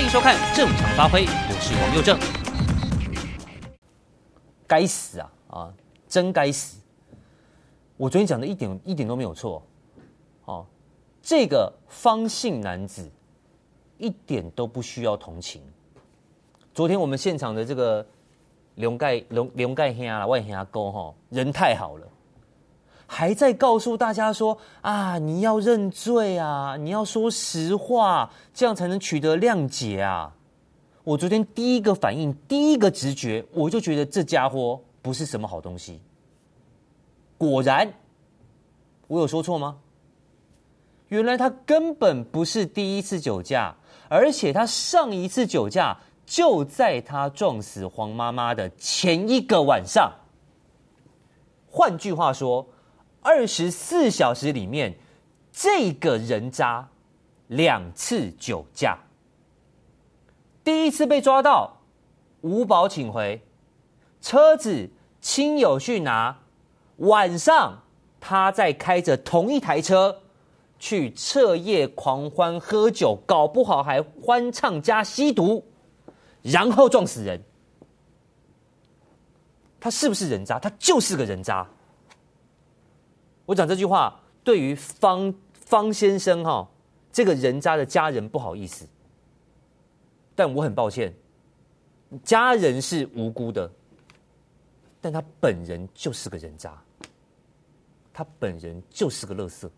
欢迎收看《正常发挥》，我是王又正。该死啊啊，真该死！我昨天讲的一点一点都没有错。哦，这个方姓男子一点都不需要同情。昨天我们现场的这个龙盖龙龙盖兄啊，外兄啊哥哈，人太好了。还在告诉大家说啊，你要认罪啊，你要说实话，这样才能取得谅解啊！我昨天第一个反应，第一个直觉，我就觉得这家伙不是什么好东西。果然，我有说错吗？原来他根本不是第一次酒驾，而且他上一次酒驾就在他撞死黄妈妈的前一个晚上。换句话说。二十四小时里面，这个人渣两次酒驾，第一次被抓到，无保请回，车子亲友去拿，晚上他在开着同一台车去彻夜狂欢喝酒，搞不好还欢唱加吸毒，然后撞死人。他是不是人渣？他就是个人渣。我讲这句话，对于方方先生哈这个人渣的家人不好意思，但我很抱歉，家人是无辜的，但他本人就是个人渣，他本人就是个乐色。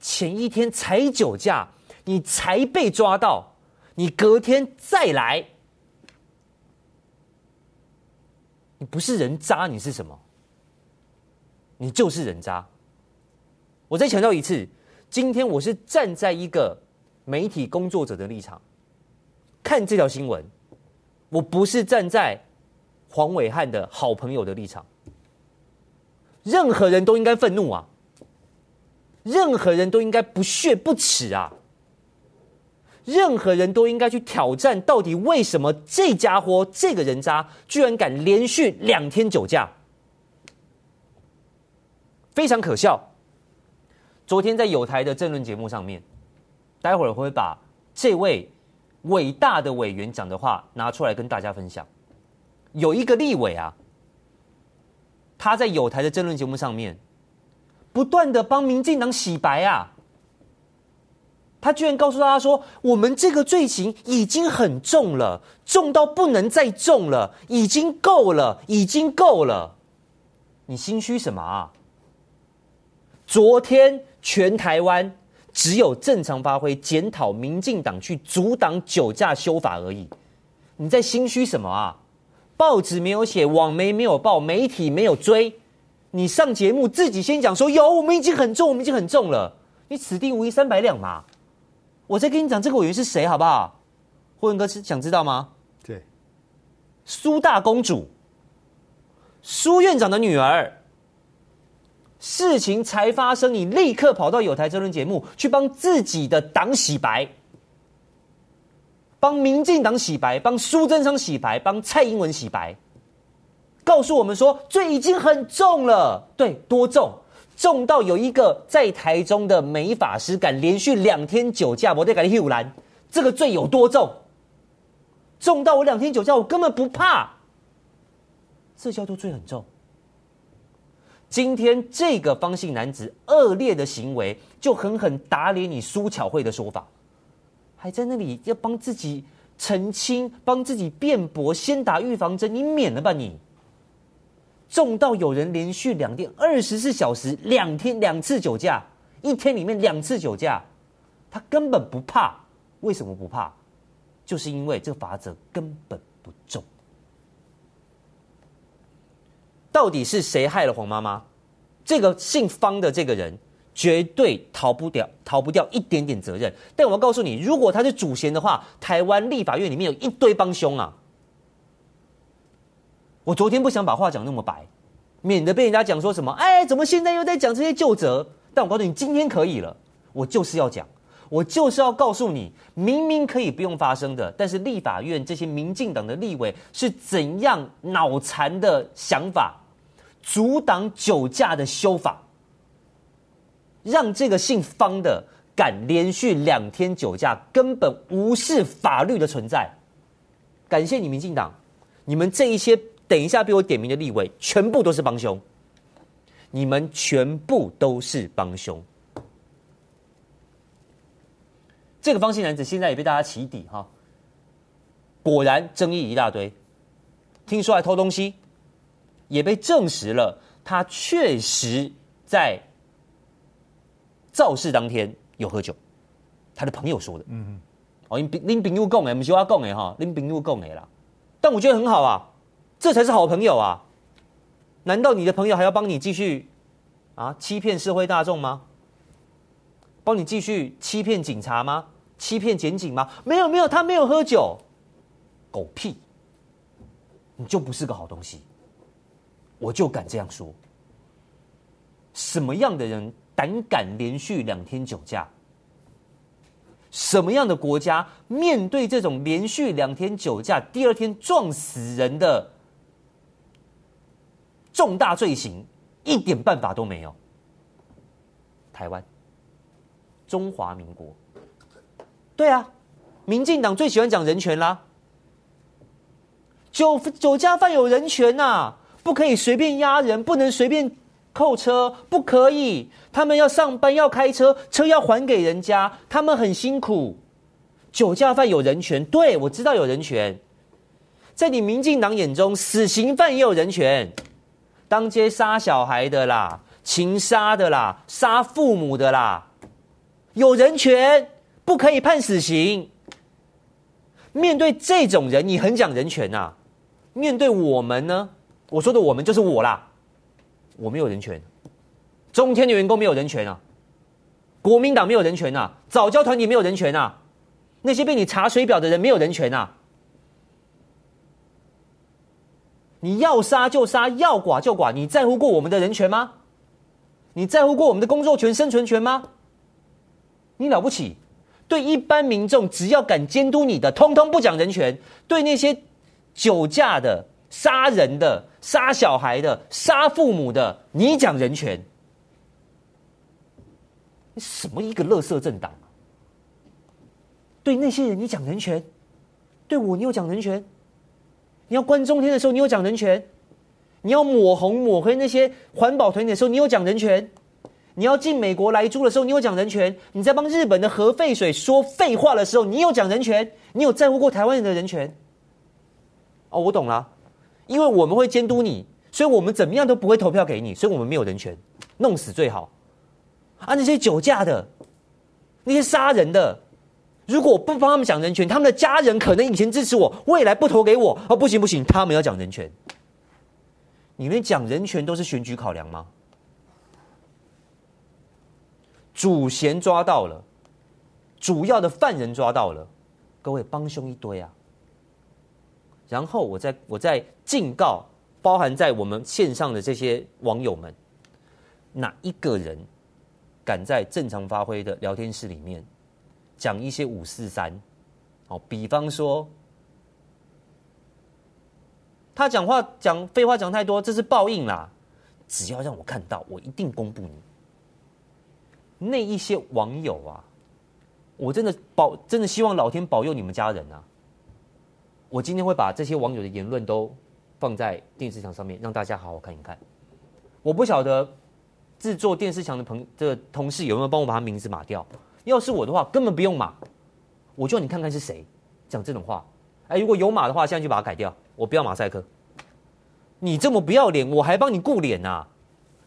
前一天才酒驾，你才被抓到，你隔天再来，你不是人渣，你是什么？你就是人渣！我再强调一次，今天我是站在一个媒体工作者的立场看这条新闻，我不是站在黄伟汉的好朋友的立场。任何人都应该愤怒啊！任何人都应该不屑不耻啊！任何人都应该去挑战，到底为什么这家伙这个人渣居然敢连续两天酒驾？非常可笑。昨天在友台的政论节目上面，待会儿会把这位伟大的委员讲的话拿出来跟大家分享。有一个立委啊，他在友台的政论节目上面不断的帮民进党洗白啊，他居然告诉大家说：“我们这个罪行已经很重了，重到不能再重了，已经够了，已经够了。”你心虚什么啊？昨天全台湾只有正常发挥检讨民进党去阻挡酒驾修法而已，你在心虚什么啊？报纸没有写，网媒没有报，媒体没有追，你上节目自己先讲说有，我们已经很重，我们已经很重了，你此地无银三百两嘛。我再跟你讲这个委员是谁好不好？霍文哥是想知道吗？对，苏大公主，苏院长的女儿。事情才发生，你立刻跑到有台争论节目去帮自己的党洗白，帮民进党洗白，帮苏贞昌洗白，帮蔡英文洗白，告诉我们说罪已经很重了，对，多重？重到有一个在台中的美法师敢连续两天酒驾，我得改乌兰，这个罪有多重？重到我两天酒驾，我根本不怕，这叫做罪很重。今天这个方姓男子恶劣的行为，就狠狠打脸你苏巧慧的说法，还在那里要帮自己澄清、帮自己辩驳，先打预防针，你免了吧你！重到有人连续两天二十四小时两天两次酒驾，一天里面两次酒驾，他根本不怕。为什么不怕？就是因为这个罚则根本不重。到底是谁害了黄妈妈？这个姓方的这个人绝对逃不掉，逃不掉一点点责任。但我要告诉你，如果他是主嫌的话，台湾立法院里面有一堆帮凶啊！我昨天不想把话讲那么白，免得被人家讲说什么，哎，怎么现在又在讲这些旧责？但我告诉你，今天可以了，我就是要讲，我就是要告诉你，明明可以不用发生的，但是立法院这些民进党的立委是怎样脑残的想法。阻挡酒驾的修法，让这个姓方的敢连续两天酒驾，根本无视法律的存在。感谢你民进党，你们这一些等一下被我点名的立委，全部都是帮凶。你们全部都是帮凶。这个方姓男子现在也被大家起底哈，果然争议一大堆，听说还偷东西，也被证实了，他确实在肇事当天有喝酒，他的朋友说的，嗯嗯，哦，林林炳佑供哎，不是我供哎哈，林炳佑供哎啦，但我觉得很好啊，这才是好朋友啊，难道你的朋友还要帮你继续啊欺骗社会大众吗？帮你继续欺骗警察吗？欺骗检警吗？没有没有，他没有喝酒，狗屁！你就不是个好东西，我就敢这样说。什么样的人胆敢连续两天酒驾？什么样的国家面对这种连续两天酒驾，第二天撞死人的重大罪行，一点办法都没有？台湾，中华民国。对啊，民进党最喜欢讲人权啦。酒酒驾犯有人权呐、啊，不可以随便压人，不能随便扣车，不可以。他们要上班要开车，车要还给人家，他们很辛苦。酒驾犯有人权，对，我知道有人权。在你民进党眼中，死刑犯也有人权，当街杀小孩的啦，情杀的啦，杀父母的啦，有人权。不可以判死刑。面对这种人，你很讲人权呐、啊。面对我们呢？我说的我们就是我啦。我没有人权。中天的员工没有人权啊。国民党没有人权啊。早教团体没有人权啊。那些被你查水表的人没有人权啊。你要杀就杀，要剐就剐。你在乎过我们的人权吗？你在乎过我们的工作权、生存权吗？你了不起。对一般民众，只要敢监督你的，通通不讲人权；对那些酒驾的、杀人的、杀小孩的、杀父母的，你讲人权？你什么一个垃圾政党啊？对那些人你讲人权，对我你有讲人权？你要关中天的时候，你有讲人权？你要抹红抹黑那些环保团体的时候，你有讲人权？你要进美国来租的时候，你有讲人权；你在帮日本的核废水说废话的时候，你有讲人权。你有在乎过台湾人的人权？哦，我懂了，因为我们会监督你，所以我们怎么样都不会投票给你，所以我们没有人权，弄死最好。啊，那些酒驾的，那些杀人的，如果我不帮他们讲人权，他们的家人可能以前支持我，未来不投给我。哦，不行不行，他们要讲人权。你们讲人权都是选举考量吗？主嫌抓到了，主要的犯人抓到了，各位帮凶一堆啊！然后我再我再警告，包含在我们线上的这些网友们，哪一个人敢在正常发挥的聊天室里面讲一些五四三？哦，比方说他讲话讲废话讲太多，这是报应啦！只要让我看到，我一定公布你。那一些网友啊，我真的保，真的希望老天保佑你们家人啊！我今天会把这些网友的言论都放在电视墙上面，让大家好好看一看。我不晓得制作电视墙的朋的同事有没有帮我把他名字码掉？要是我的话，根本不用码，我叫你看看是谁讲这种话。哎，如果有码的话，现在就把它改掉，我不要马赛克。你这么不要脸，我还帮你顾脸呐？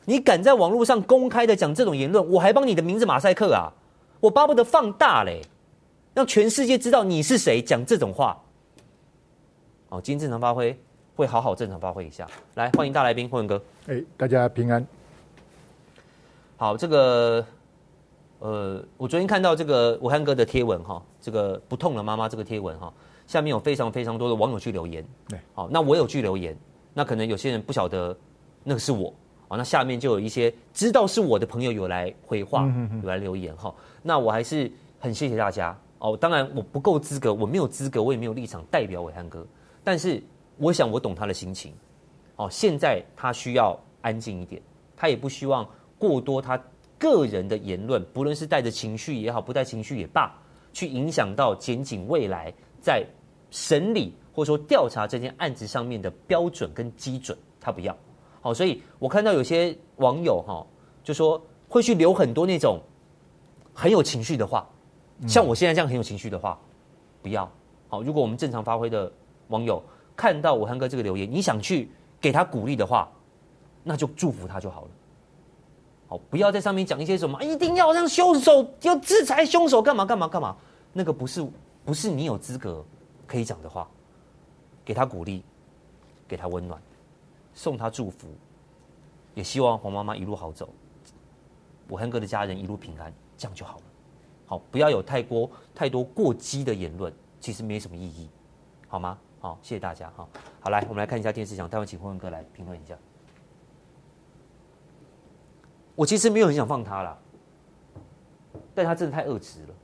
你敢在网络上公开的讲这种言论，我还帮你的名字马赛克啊！我巴不得放大嘞，让全世界知道你是谁讲这种话。哦，今天正常发挥，会好好正常发挥一下。来，欢迎大来宾，辉文哥。哎，大家平安。好，这个，呃，我昨天看到这个武汉哥的贴文哈，这个不痛了妈妈这个贴文哈，下面有非常非常多的网友去留言。对，好，那我有去留言，那可能有些人不晓得那个是我。那下面就有一些知道是我的朋友有来回话，有来留言哈。那我还是很谢谢大家哦。当然我不够资格，我没有资格，我也没有立场代表伟汉哥。但是我想我懂他的心情。哦，现在他需要安静一点，他也不希望过多他个人的言论，不论是带着情绪也好，不带情绪也罢，去影响到检警未来在审理或者说调查这件案子上面的标准跟基准，他不要。好，所以我看到有些网友哈，就说会去留很多那种很有情绪的话，像我现在这样很有情绪的话，不要。好，如果我们正常发挥的网友看到暐瀚哥这个留言，你想去给他鼓励的话，那就祝福他就好了。好，不要在上面讲一些什么，一定要让凶手要制裁凶手，干嘛干嘛干嘛，那个不是不是你有资格可以讲的话。给他鼓励，给他温暖，送他祝福，也希望黄妈妈一路好走，暐瀚哥的家人一路平安，这样就好了。好，不要有太过太多过激的言论，其实没什么意义，好吗？好，谢谢大家。哈，好来，我们来看一下电视墙，待会请坤哥来评论一下。我其实没有很想放他啦，但他真的太恶质了。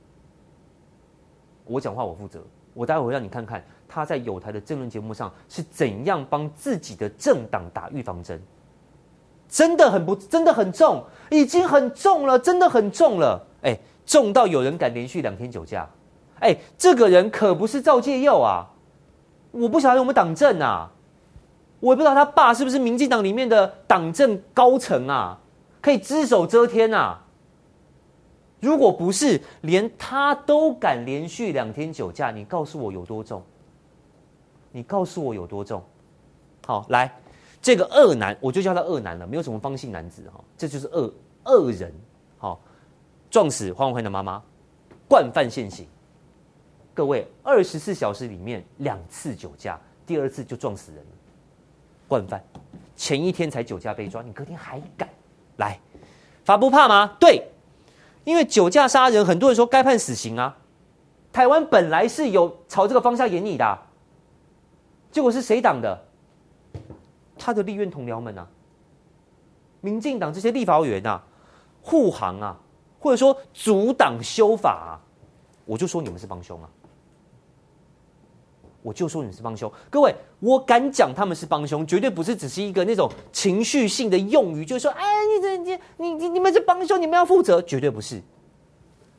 我讲话我负责，我待会让你看看他在友台的政论节目上是怎样帮自己的政党打预防针，真的很不，真的很重，已经很重了，真的很重了，哎，重到有人敢连续两天酒驾，哎，这个人可不是赵介佑啊，我不晓得有没有党政啊，我也不知道他爸是不是民进党里面的党政高层啊。可以只手遮天、啊！如果不是连他都敢连续两天酒驾，你告诉我有多重？你告诉我有多重？好，来，这个恶男，我就叫他恶男了，没有什么方姓男子哈，这就是恶恶人。好，撞死黄暐瀚的妈妈，惯犯现行。各位，二十四小时里面两次酒驾，第二次就撞死人了，惯犯。前一天才酒驾被抓，你隔天还敢？来，法不怕吗？对，因为酒驾杀人，很多人说该判死刑啊。台湾本来是有朝这个方向演你的、啊，结果是谁挡的？他的立院同僚们啊，民进党这些立法委员啊，护航啊，或者说阻挡修法啊，我就说你们是帮凶啊。我就说你是帮凶，各位，我敢讲他们是帮凶，绝对不是只是一个那种情绪性的用语，就是说，哎，你这你你你你们是帮凶，你们要负责，绝对不是。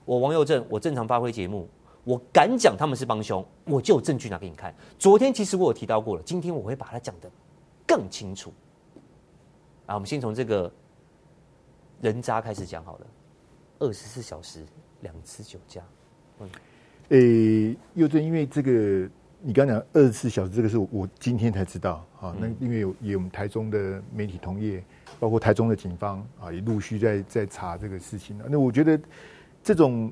我王佑正，我正常发挥节目，我敢讲他们是帮凶，我就有证据拿给你看。昨天其实我有提到过了，今天我会把它讲得更清楚。啊，我们先从这个人渣开始讲好了，二十四小时两次酒驾。嗯，诶，佑正，因为这个。你刚讲二十四小时，这个是我今天才知道啊。那因为有有我们台中的媒体同业，包括台中的警方啊，也陆续在在查这个事情了。那我觉得这种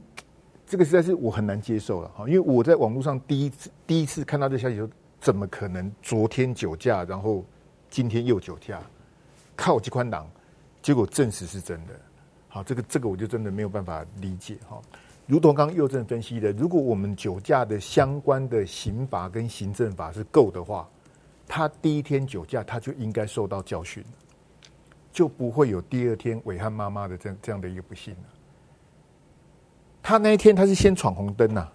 这个实在是我很难接受了哈。因为我在网络上第一次第一次看到这消息，说怎么可能昨天酒驾，然后今天又酒驾，靠这宽档，结果证实是真的。好，这个这个我就真的没有办法理解哈。如同刚刚佑正分析的，如果我们酒驾的相关的刑罚跟行政法是够的话，他第一天酒驾他就应该受到教训，就不会有第二天伟汉妈妈的这样这样的一个不幸了。他那一天他是先闯红灯呐，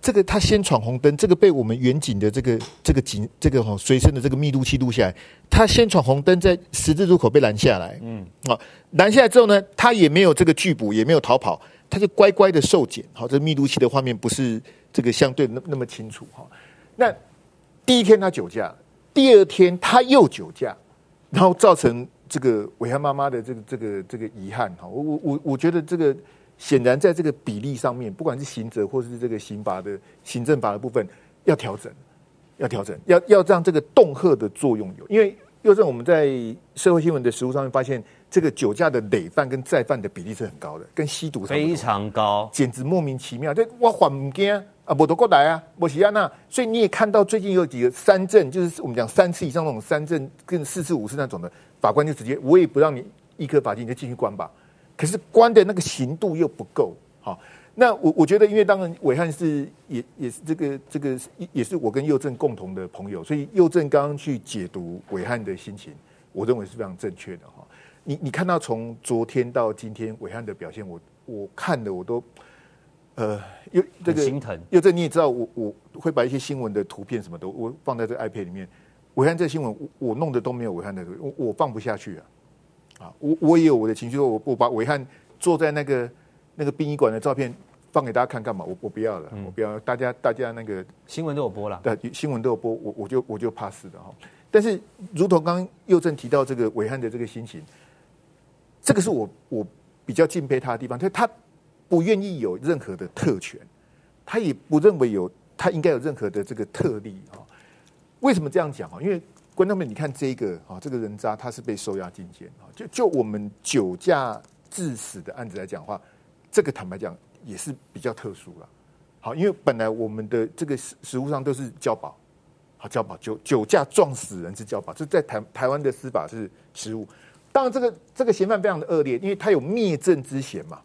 这个他先闯红灯，这个被我们远景的这个这个警这个哈随身的这个密度器录下来，他先闯红灯，在十字路口被拦下来，嗯，好，拦下来之后呢，他也没有这个拒捕，也没有逃跑。他就乖乖的受检，好，这密录器的画面不是这个相对那那么清楚哈。那第一天他酒驾，第二天他又酒驾，然后造成这个伟汉妈妈的这个这个这个遗憾哈。我我我我觉得这个显然在这个比例上面，不管是刑责或是这个刑罚的行政法的部分要调整，要调整，要要让这个恫吓的作用有，因为又是我们在社会新闻的实务上面发现。这个酒驾的累犯跟再犯的比例是很高的，跟吸毒非常高，简直莫名其妙。这我还不惊啊，我都过来啊，我西亚那。所以你也看到最近有几个三证，就是我们讲三次以上那种三证，跟四次五次那种的，法官就直接我也不让你一颗罚金，你就继续关吧。可是关的那个刑度又不够。好，那我我觉得，因为当然伟汉是也也是这个这个也是我跟佑正共同的朋友，所以佑正刚刚去解读伟汉的心情，我认为是非常正确的哈。你你看到从昨天到今天伟汉的表现，我我看的我都，呃，又这个心疼。又这你也知道我，我我会把一些新闻的图片什么的，我放在这个 iPad 里面。伟汉这新闻，我我弄的都没有伟汉的图，我我放不下去啊。啊，啊，我我也有我的情绪，我我把伟汉坐在那个那个殡仪馆的照片放给大家看干嘛？我我不要了，我不要，大家大家那个新闻都有播了，对，新闻都有播，我我就我就怕死的哈。但是，如同刚刚佑正提到这个伟汉的这个心情，这个是我我比较敬佩他的地方，他他不愿意有任何的特权，他也不认为有他应该有任何的这个特例啊。为什么这样讲啊？因为观众们，你看这个啊，这个人渣他是被收押进监啊。就就我们酒驾致死的案子来讲的话，这个坦白讲也是比较特殊了。好，因为本来我们的这个实实务上都是交保。好交保酒酒驾撞死人是交保，这在台台湾的司法是实务。当然，这个这个嫌犯非常的恶劣，因为他有灭证之嫌嘛。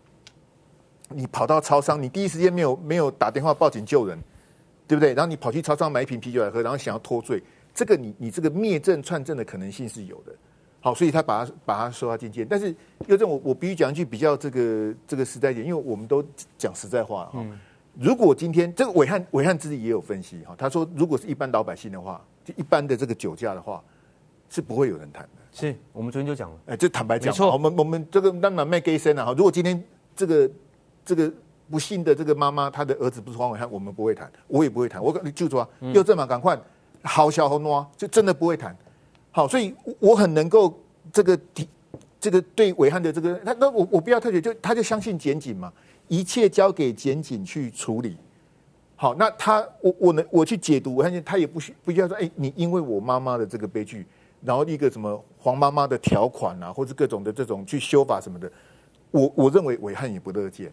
你跑到超商，你第一时间没有没有打电话报警救人，对不对？然后你跑去超商买一瓶啤酒来喝，然后想要脱罪，这个你你这个灭证串证的可能性是有的。好，所以他把他把他收他进监。但是又正我我必须讲一句比较这个这个实在一点，因为我们都讲实在话哈。嗯如果今天这个伟汉伟汉自己也有分析哈，他说如果是一般老百姓的话，就一般的这个酒驾的话，是不会有人谈的。是我们昨天就讲了，哎，就坦白讲，我们我们这个当然卖给生了？哈，如果今天这个这个不幸的这个妈妈，她的儿子不是黄伟汉，我们不会谈，我也不会谈。我就说又这么赶快，好小好挪，就真的不会谈。好，所以我很能够这个这个对伟汉的这个他那我我不要特别，就他就相信检警嘛。一切交给检警去处理。好，那他我我能我去解读，我发现他也不需不需要说，哎，你因为我妈妈的这个悲剧，然后一个什么黄妈妈的条款啊，或者各种的这种去修法什么的，我我认为伟汉也不乐见。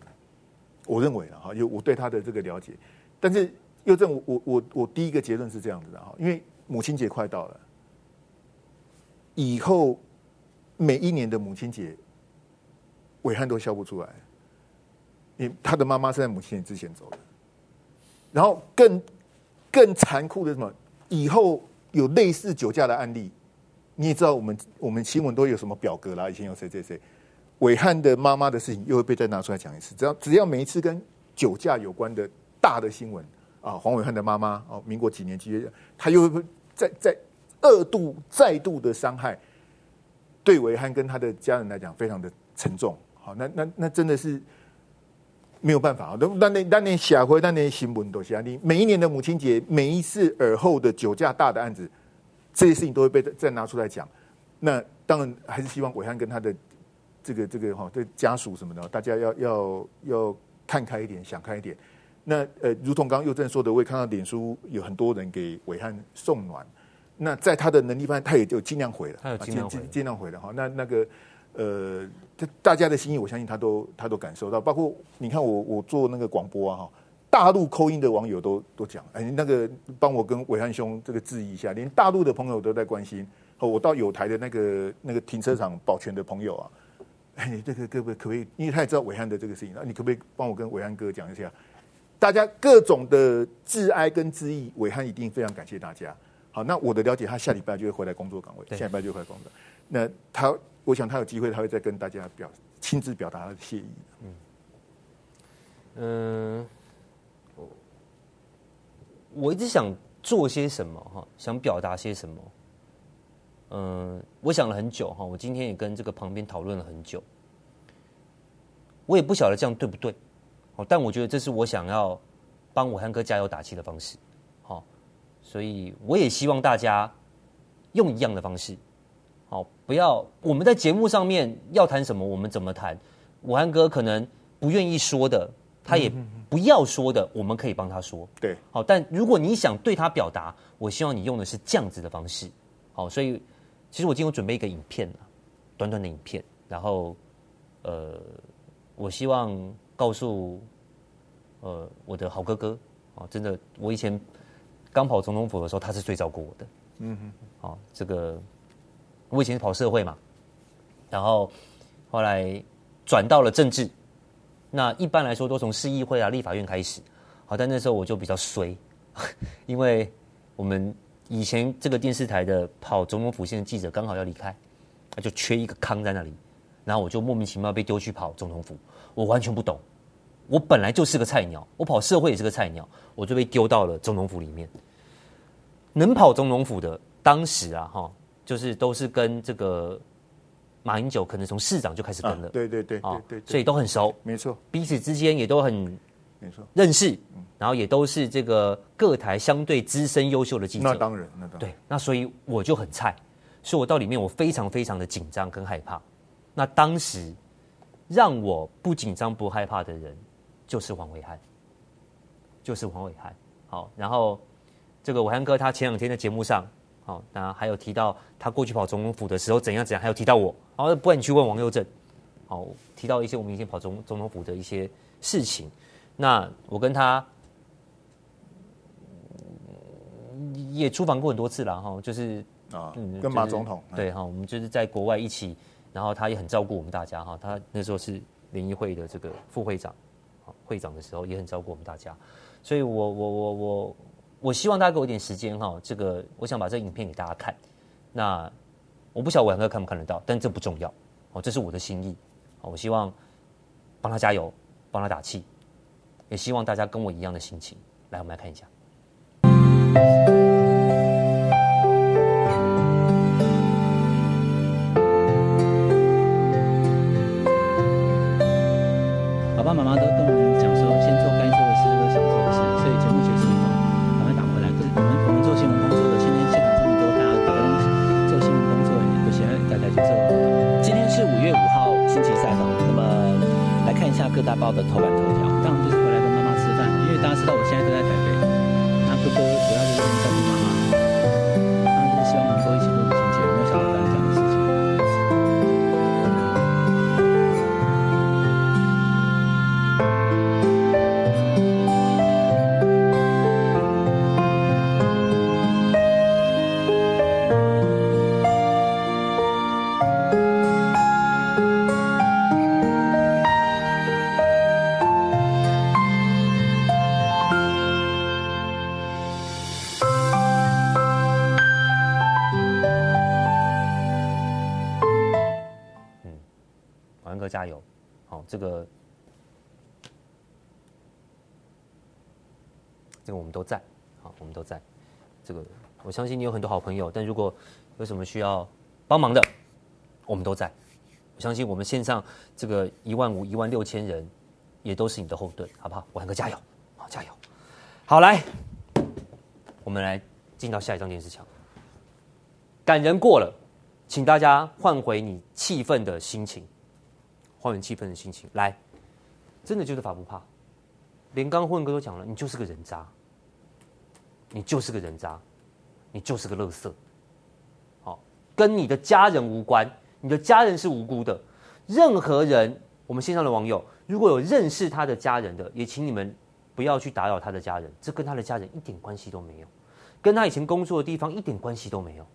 我认为了哈，有我对他的这个了解，但是又正我我我我第一个结论是这样子的哈，因为母亲节快到了，以后每一年的母亲节，伟汉都笑不出来。你他的妈妈是在母亲节之前走的，然后更更残酷的什么？以后有类似酒驾的案例，你也知道，我们我们新闻都有什么表格啦？以前有谁谁谁，伟汉的妈妈的事情又会被再拿出来讲一次。只要只要每一次跟酒驾有关的大的新闻啊，黄伟汉的妈妈哦，民国几年几月，他又会再再二度再度的伤害，对暐瀚跟他的家人来讲非常的沉重。好，那那那真的是。没有办法啊，那那那年下回那年新闻都写你每一年的母亲节，每一次耳后的酒驾大的案子，这些事情都会被再拿出来讲。那当然还是希望暐瀚跟他的这个这个哈，这家属什么的，大家要要要看开一点，想开一点。那呃，如同刚刚佑正说的，我也看到脸书有很多人给伟汉送暖。那在他的能力范围，他也就尽量回了，他有尽量回，尽量回了哈。那那个。呃，这大家的心意，我相信他都他都感受到。包括你看我我做那个广播啊，哈，大陆扣音的网友都都讲，哎，那个帮我跟伟汉兄这个质疑一下，连大陆的朋友都在关心。哦我到有台的那个那个停车场保全的朋友啊，哎，这个可不可以可不可以？因为他也知道伟汉的这个事情，那你可不可以帮我跟伟汉哥讲一下？大家各种的致哀跟致意，伟汉一定非常感谢大家。好，那我的了解，他下礼拜就会回来工作岗位，下礼拜就会回来工作。那他。我想他有机会，他会再跟大家表亲自表达他的谢意。嗯，我一直想做些什么哈，想表达些什么。嗯，我想了很久哈，我今天也跟这个旁边讨论了很久。我也不晓得这样对不对，哦，但我觉得这是我想要帮武汉哥加油打气的方式。好，所以我也希望大家用一样的方式。好，不要我们在节目上面要谈什么，我们怎么谈？武汉哥可能不愿意说的，他也不要说的，我们可以帮他说。对，好，但如果你想对他表达，我希望你用的是这样子的方式。好，所以其实我今天有准备一个影片，短短的影片，然后呃，我希望告诉呃我的好哥哥啊，真的，我以前刚跑总统府的时候，他是最照顾我的。嗯哼，好，这个。我以前是跑社会嘛，然后后来转到了政治。那一般来说都从市议会啊、立法院开始。好，但那时候我就比较衰，因为我们以前这个电视台的跑总统府线的记者刚好要离开，他就缺一个坑在那里，然后我就莫名其妙被丢去跑总统府。我完全不懂，我本来就是个菜鸟，我跑社会也是个菜鸟，我就被丢到了总统府里面。能跑总统府的，当时啊，哈。就是都是跟这个马英九可能从市长就开始跟了，对对对对对，所以都很熟，没错，彼此之间也都很没错认识，然后也都是这个各台相对资深优秀的记者。那当然，那当然，对，那所以我就很菜，所以我到里面我非常非常的紧张跟害怕。那当时让我不紧张不害怕的人，就是黄伟汉，就是黄伟汉。好，然后这个我汉哥他前两天在节目上。好，那还有提到他过去跑总统府的时候怎样怎样，还有提到我，好，不然你去问王佑正，好，提到一些我们以前跑总总统府的一些事情，那我跟他也出访过很多次了哈，就是啊，跟马总统、就是、对哈，我们就是在国外一起，然后他也很照顾我们大家哈，他那时候是联谊会的这个副会长，会长的时候也很照顾我们大家，所以我我我我。我我希望大家给我一点时间哈，这个我想把这影片给大家看。那我不晓得暐瀚哥看不看得到，但这不重要哦，这是我的心意。我希望帮他加油，帮他打气，也希望大家跟我一样的心情。来，我们来看一下。爸爸妈妈都各大报的头版头条，当然就是回来跟妈妈吃饭，因为大家知道我现在都在台这个这个我们都在，好，我们都在。这个我相信你有很多好朋友，但如果有什么需要帮忙的，我们都在。我相信我们线上这个一万五、一万六千人，也都是你的后盾，好不好？暐瀚哥加油！好，加油！好，来，我们来进到下一张电视墙。感人过了，请大家换回你气愤的心情。还原气氛的心情。来，真的就是法不怕，连刚混哥都讲了，你就是个人渣，你就是个人渣，你就是个垃圾，好，跟你的家人无关，你的家人是无辜的。任何人，我们线上的网友如果有认识他的家人的，也请你们不要去打扰他的家人，这跟他的家人一点关系都没有，跟他以前工作的地方一点关系都没有，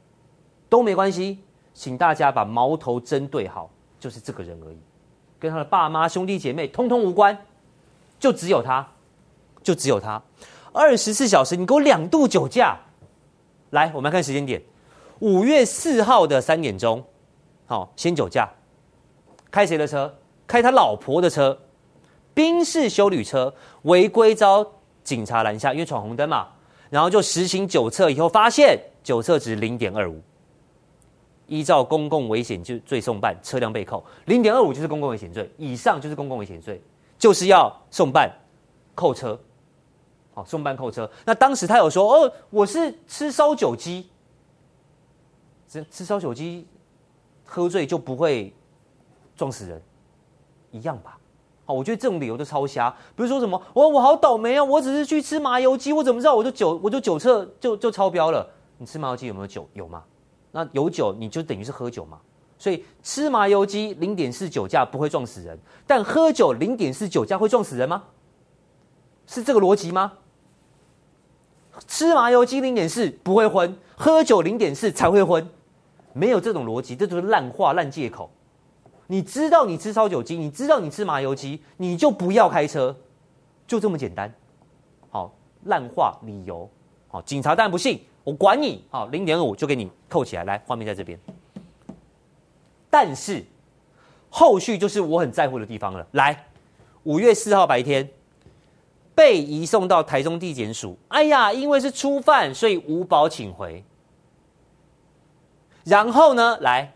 都没关系，请大家把矛头针对好，就是这个人而已。跟他的爸妈、兄弟姐妹通通无关，就只有他，就只有他。二十四小时，你给我两度酒驾。来，我们来看时间点，五月四号的三点钟，好，先酒驾，开谁的车？开他老婆的车，宾士休旅车，违规遭警察拦下，因为闯红灯嘛，然后就实行酒测，以后发现酒测值零点二五。依照公共危险就罪送办，车辆被扣，零点二五就是公共危险罪，以上就是公共危险罪，就是要送办扣车，好，送办扣车。那当时他有说，哦，我是吃烧酒鸡，吃吃烧酒鸡，喝醉就不会撞死人，一样吧？好，我觉得这种理由都超瞎。比如说什么，我我好倒霉啊，我只是去吃麻油鸡，我怎么知道我就酒我就酒测就就超标了？你吃麻油鸡有没有酒？有吗？那有酒你就等于是喝酒嘛，所以吃麻油鸡零点四酒驾不会撞死人，但喝酒零点四酒驾会撞死人吗？是这个逻辑吗？吃麻油鸡零点四不会昏，喝酒零点四才会昏，没有这种逻辑，这就是烂话烂借口。你知道你吃烧酒鸡，你知道你吃麻油鸡，你就不要开车，就这么简单。好，烂话理由，好，警察当然不信。我管你，好，零点五就给你扣起来。来，画面在这边。但是后续就是我很在乎的地方了。来，五月四号白天被移送到台中地检署。哎呀，因为是初犯，所以无保请回。然后呢，来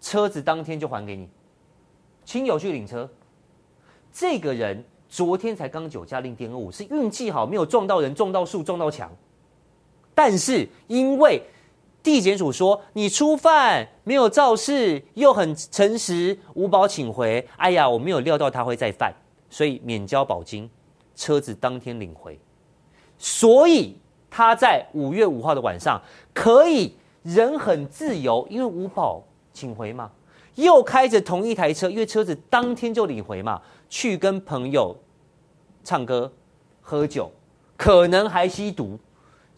车子当天就还给你，亲友去领车。这个人昨天才刚酒驾零点二五，是运气好，没有撞到人、撞到树、撞到墙。但是因为地检署说你初犯没有肇事，又很诚实，无保请回。哎呀，我没有料到他会再犯，所以免交保金，车子当天领回。所以他在五月五号的晚上可以人很自由，因为无保请回嘛，又开着同一台车，因为车子当天就领回嘛。去跟朋友唱歌、喝酒，可能还吸毒，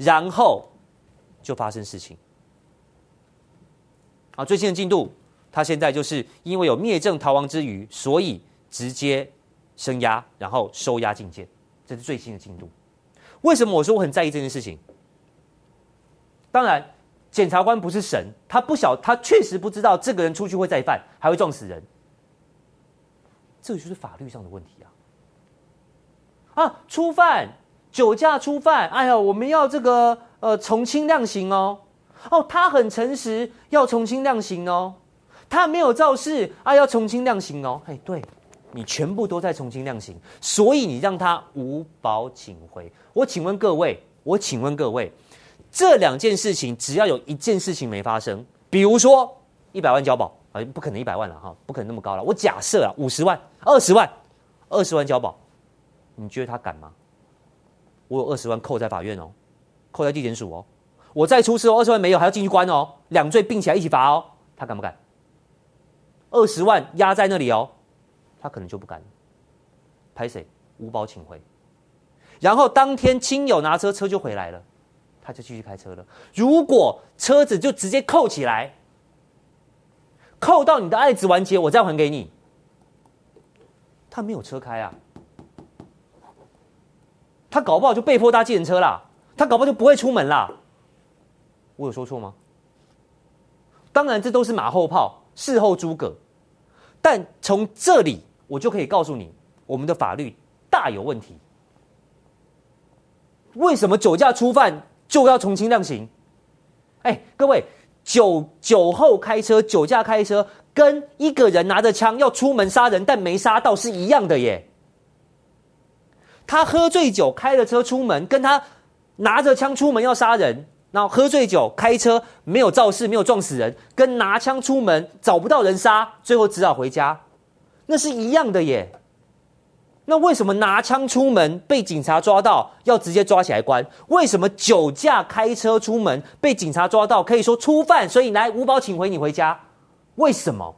然后就发生事情。啊，最新的进度，他现在就是因为有灭证逃亡之余，所以直接升压，然后收押禁见，这是最新的进度。为什么我说我很在意这件事情？当然，检察官不是神，他不晓，他确实不知道这个人出去会再犯，还会撞死人。这就是法律上的问题啊！啊，初犯酒驾初犯，哎呀，我们要这个呃从轻量刑哦。哦，他很诚实，要从轻量刑哦。他没有肇事啊，要从轻量刑哦。哎，对，你全部都在从轻量刑，所以你让他无保请回。我请问各位，我请问各位，这两件事情只要有一件事情没发生，比如说一百万交保。啊，不可能一百万了哈，不可能那么高了。我假设啊，五十万、二十万、二十万交保，你觉得他敢吗？我有二十万扣在法院哦，扣在地检署哦，我再出事哦，二十万没有还要进去关哦，两罪并起来一起罚哦，他敢不敢？二十万压在那里哦，他可能就不敢。拍谁？无保请回，然后当天亲友拿车车就回来了，他就继续开车了。如果车子就直接扣起来。扣到你的案子完结，我再还给你。他没有车开啊，他搞不好就被迫搭计程车啦，他搞不好就不会出门啦。我有说错吗？当然，这都是马后炮，事后诸葛。但从这里，我就可以告诉你，我们的法律大有问题。为什么酒驾初犯就要从轻量刑？哎，各位。酒酒后开车、酒驾开车，跟一个人拿着枪要出门杀人但没杀到是一样的耶。他喝醉酒开了车出门，跟他拿着枪出门要杀人，然后喝醉酒开车没有肇事、没有撞死人，跟拿枪出门找不到人杀，最后只好回家，那是一样的耶。那为什么拿枪出门被警察抓到要直接抓起来关？为什么酒驾开车出门被警察抓到可以说初犯，所以来无保请回你回家？为什么？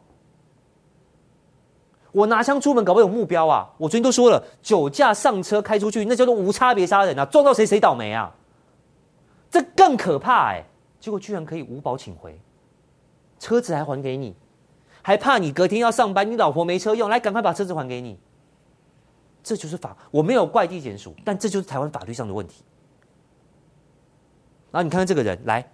我拿枪出门搞不好有目标啊！我昨天都说了，酒驾上车开出去那叫做无差别杀人啊，撞到谁谁倒霉啊！这更可怕哎！结果居然可以无保请回，车子还还给你，还怕你隔天要上班，你老婆没车用，来赶快把车子还给你。这就是法，我没有怪地检署，但这就是台湾法律上的问题。然后你看看这个人来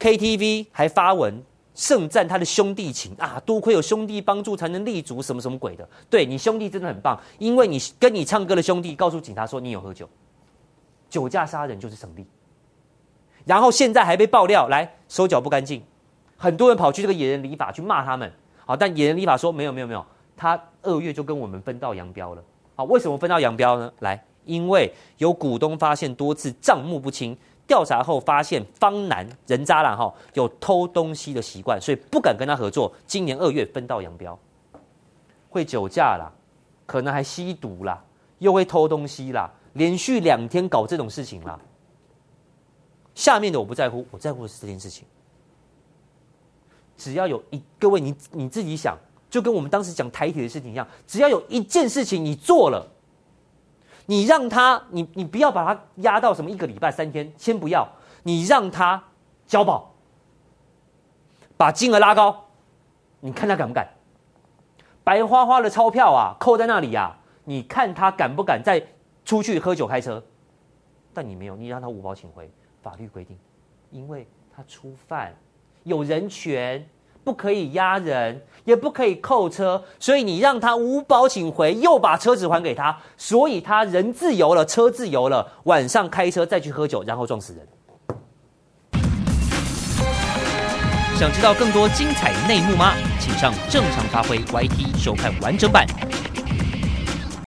，KTV 还发文盛赞他的兄弟情啊，多亏有兄弟帮助才能立足，什么什么鬼的。对，你兄弟真的很棒，因为你跟你唱歌的兄弟告诉警察说你有喝酒，酒驾杀人就是成立。然后现在还被爆料来手脚不干净，很多人跑去这个野人理发去骂他们。好，但野人理发说没有没有没有，他二月就跟我们分道扬镳了。好，为什么分道扬镳呢？来，因为有股东发现多次账目不清，调查后发现方男人渣啦哈，有偷东西的习惯，所以不敢跟他合作。今年二月分道扬镳，会酒驾啦，可能还吸毒啦，又会偷东西啦，连续两天搞这种事情啦。下面的我不在乎，我在乎的是这件事情。只要有一各位你你自己想。就跟我们当时讲台铁的事情一样，只要有一件事情你做了，你让他，你你不要把他压到什么一个礼拜三天，先不要，你让他交保，把金额拉高，你看他敢不敢？白花花的钞票啊，扣在那里呀，你看他敢不敢再出去喝酒开车？但你没有，你让他无保请回，法律规定，因为他初犯，有人权。不可以压人，也不可以扣车，所以你让他无保请回，又把车子还给他，所以他人自由了，车自由了，晚上开车再去喝酒，然后撞死人。想知道更多精彩内幕吗？请上正常发挥 YT 收看完整版。